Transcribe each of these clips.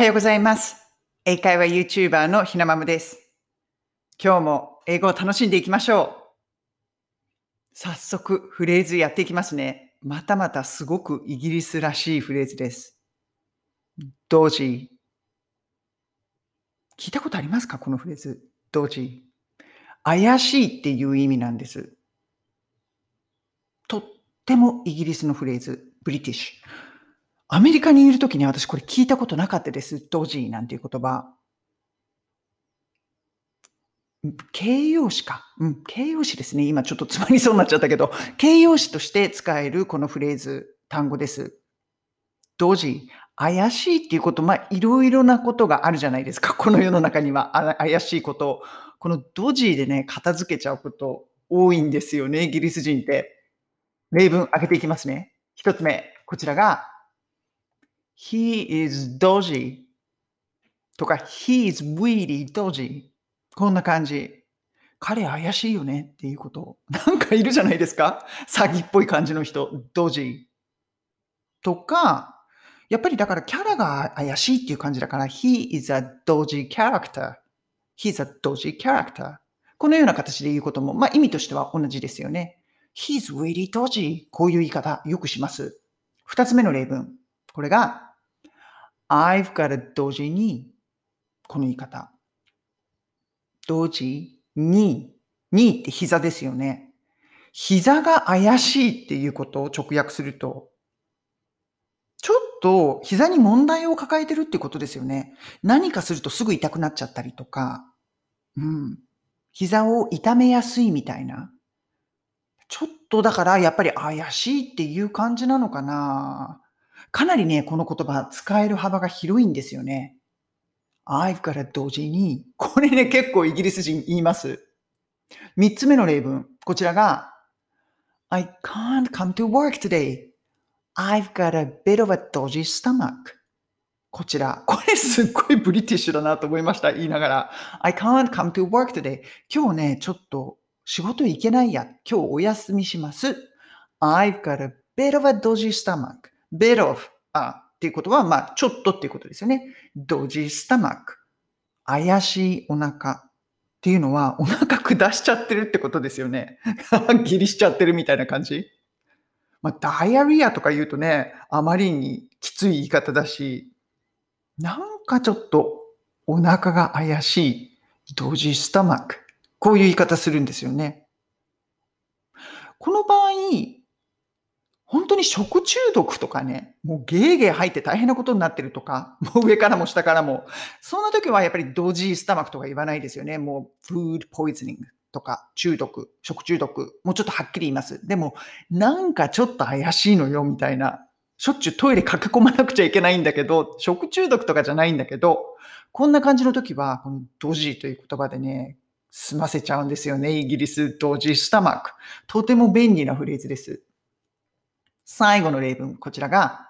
はようございます。英会話 YouTuber のひなまむです。今日も英語を楽しんでいきましょう。早速フレーズやっていきますね。またまたすごくイギリスらしいフレーズです。ドジ聞いたことありますか？このフレーズ。ドジ怪しいっていう意味なんです。とってもイギリスのフレーズ。ブリティッシュ。アメリカにいるときに私これ聞いたことなかったです。ドジーなんていう言葉。形容詞か。うん、形容詞ですね。今ちょっとつまりそうになっちゃったけど、形容詞として使えるこのフレーズ、単語です。ドジー。怪しいっていうこと、まあ、いろいろなことがあるじゃないですか。この世の中には怪しいこと。このドジーでね、片付けちゃうこと多いんですよね、イギリス人って。例文開けていきますね。一つ目。こちらが、He is dodgy とか He is really dodgy こんな感じ。彼怪しいよねっていうこと。なんかいるじゃないですか詐欺っぽい感じの人。dodgy とか、やっぱりだからキャラが怪しいっていう感じだから He is a dodgy character He's a dodgy character このような形で言うことも、まあ意味としては同じですよね。He's really dodgy こういう言い方よくします。二つ目の例文。これが I've got a dodgy knee この言い方。dodgy knee knee って膝ですよね。膝が怪しいっていうことを直訳すると、ちょっと膝に問題を抱えてるってことですよね。何かするとすぐ痛くなっちゃったりとか、うん。膝を痛めやすいみたいな。ちょっとだからやっぱり怪しいっていう感じなのかな。かなりね、この言葉使える幅が広いんですよね。I've got a dodgy knee. これね、結構イギリス人言います。三つ目の例文。こちらが I can't come to work today. I've got a bit of a dodgy stomach. こちら。これすっごいブリティッシュだなと思いました。言いながら。I can't come to work today. 今日ね、ちょっと仕事行けないや。今日お休みします。I've got a bit of a dodgy stomach. Bit of あっていうことは、まあ、ちょっとっていうことですよね。dodgy stomach。怪しいお腹っていうのは、お腹下しちゃってるってことですよね。ギリしちゃってるみたいな感じ。まあ、ダイアリアとか言うとね、あまりにきつい言い方だし、なんかちょっとお腹が怪しい、ドジスタマック。こういう言い方するんですよね。この場合、本当に食中毒とかね、もうゲーゲー入って大変なことになってるとか、もう上からも下からも、そんな時はやっぱりドジースタマックとか言わないですよね。もう、フードポイズニングとか、中毒、食中毒、もうちょっとはっきり言います。でも、なんかちょっと怪しいのよ、みたいな。しょっちゅうトイレ駆け込まなくちゃいけないんだけど、食中毒とかじゃないんだけど、こんな感じの時は、このドジーという言葉でね、済ませちゃうんですよね。イギリスドジースタマック。とても便利なフレーズです。最後の例文、こちらが、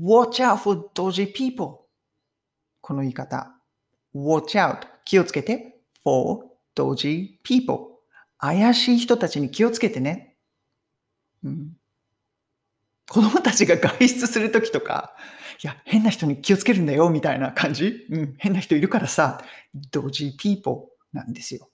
watch out for dodgy people。この言い方。watch out。気をつけて。for dodgy people。怪しい人たちに気をつけてね。うん、子供たちが外出するときとか、いや、変な人に気をつけるんだよ、みたいな感じ。うん、変な人いるからさ、dodgy people なんですよ。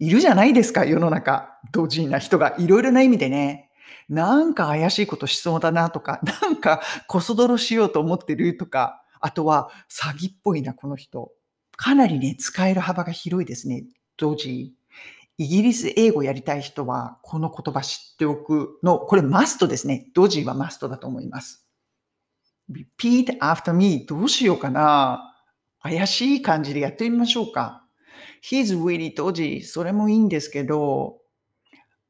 いるじゃないですか、世の中。ドジーな人がいろいろな意味でね。なんか怪しいことしそうだなとか、なんかこそ泥しようと思ってるとか、あとは詐欺っぽいな、この人。かなりね、使える幅が広いですね。ドジー。イギリス英語やりたい人は、この言葉知っておくの、これマストですね。ドジーはマストだと思います。repeat after me どうしようかな怪しい感じでやってみましょうか。He's really dodgy それもいいんですけど、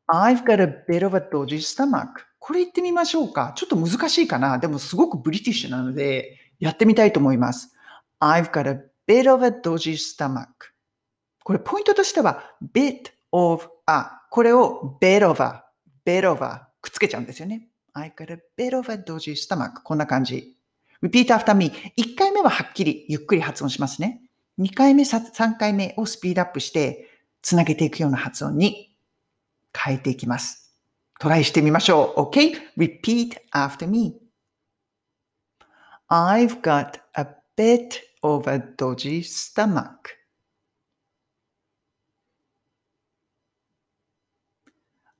I've got a bit of a dodgy stomach これ言ってみましょうか。ちょっと難しいかなでもすごくブリティッシュなので、やってみたいと思います。I've got a bit of a dodgy stomach これポイントとしては bit of a これを bit of a bit of a くっつけちゃうんですよね。I've got a bit of a dodgy stomach こんな感じ。repeat after me 1回目ははっきりゆっくり発音しますね。2回目、3回目をスピードアップしてつなげていくような発音に変えていきます。トライしてみましょう。OK? Repeat after me. I've got a bit of a dodgy stomach.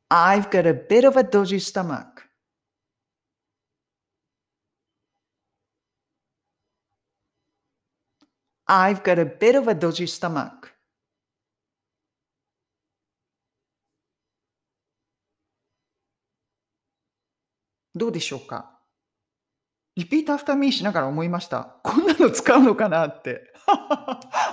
I've got a bit of a dodgy stomach. I've got a bit of a dodgy stomach. どうでしょうか？ repeat after me しながら思いました。こんなの使うのかなって。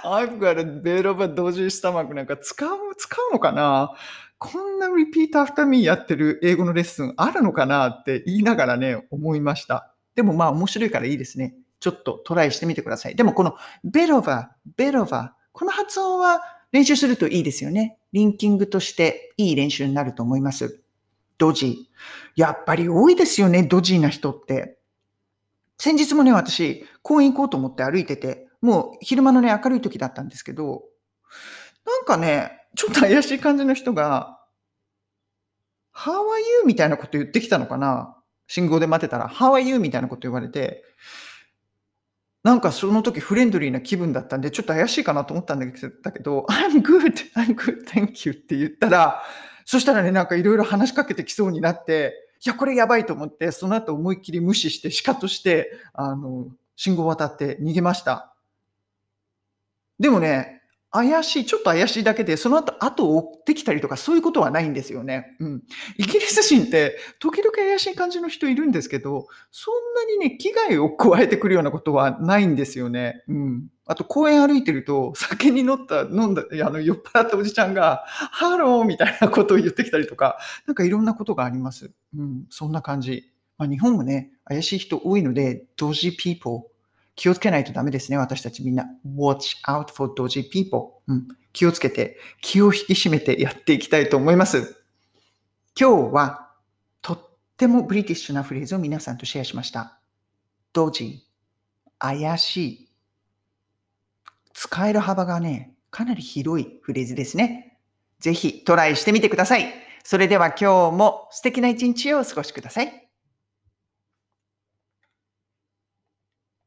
I've got a bit of a dodgy stomach なんか使う、使うのかな？こんな repeat after me やってる英語のレッスンあるのかなって言いながらね、思いました。でもまあ面白いからいいですね。ちょっとトライしてみてください。でもこの bit of a, bit of a この発音は練習するといいですよね。リンキングとしていい練習になると思います。ドジ。やっぱり多いですよね、ドジな人って。先日もね、私、公園行こうと思って歩いてて、もう昼間のね、明るい時だったんですけど、なんかね、ちょっと怪しい感じの人が、How are you? みたいなこと言ってきたのかな？信号で待ってたら、How are you? みたいなこと言われて、なんかその時フレンドリーな気分だったんで、ちょっと怪しいかなと思ったんだけど、I'm good, I'm good, thank you って言ったら、そしたらね、なんかいろいろ話しかけてきそうになって、いや、これやばいと思って、その後思いっきり無視して、シカとして、あの、信号渡って逃げました。でもね、怪しい、ちょっと怪しいだけで、その後、後を追ってきたりとか、そういうことはないんですよね。うん。イギリス人って、時々怪しい感じの人いるんですけど、そんなにね、危害を加えてくるようなことはないんですよね。うん。あと、公園歩いてると、酒に乗った、飲んだ、あの、酔っ払ったおじちゃんが、ハローみたいなことを言ってきたりとか、なんかいろんなことがあります。うん。そんな感じ。まあ、日本もね、怪しい人多いので、dodgy people 気をつけないとダメですね、私たちみんな。watch out for dodgy people、うん。気をつけて、気を引き締めてやっていきたいと思います。今日は、とってもブリティッシュなフレーズを皆さんとシェアしました。dodgy、怪しい。使える幅がね、かなり広いフレーズですね。ぜひトライしてみてください。それでは今日も素敵な一日をお過ごしください。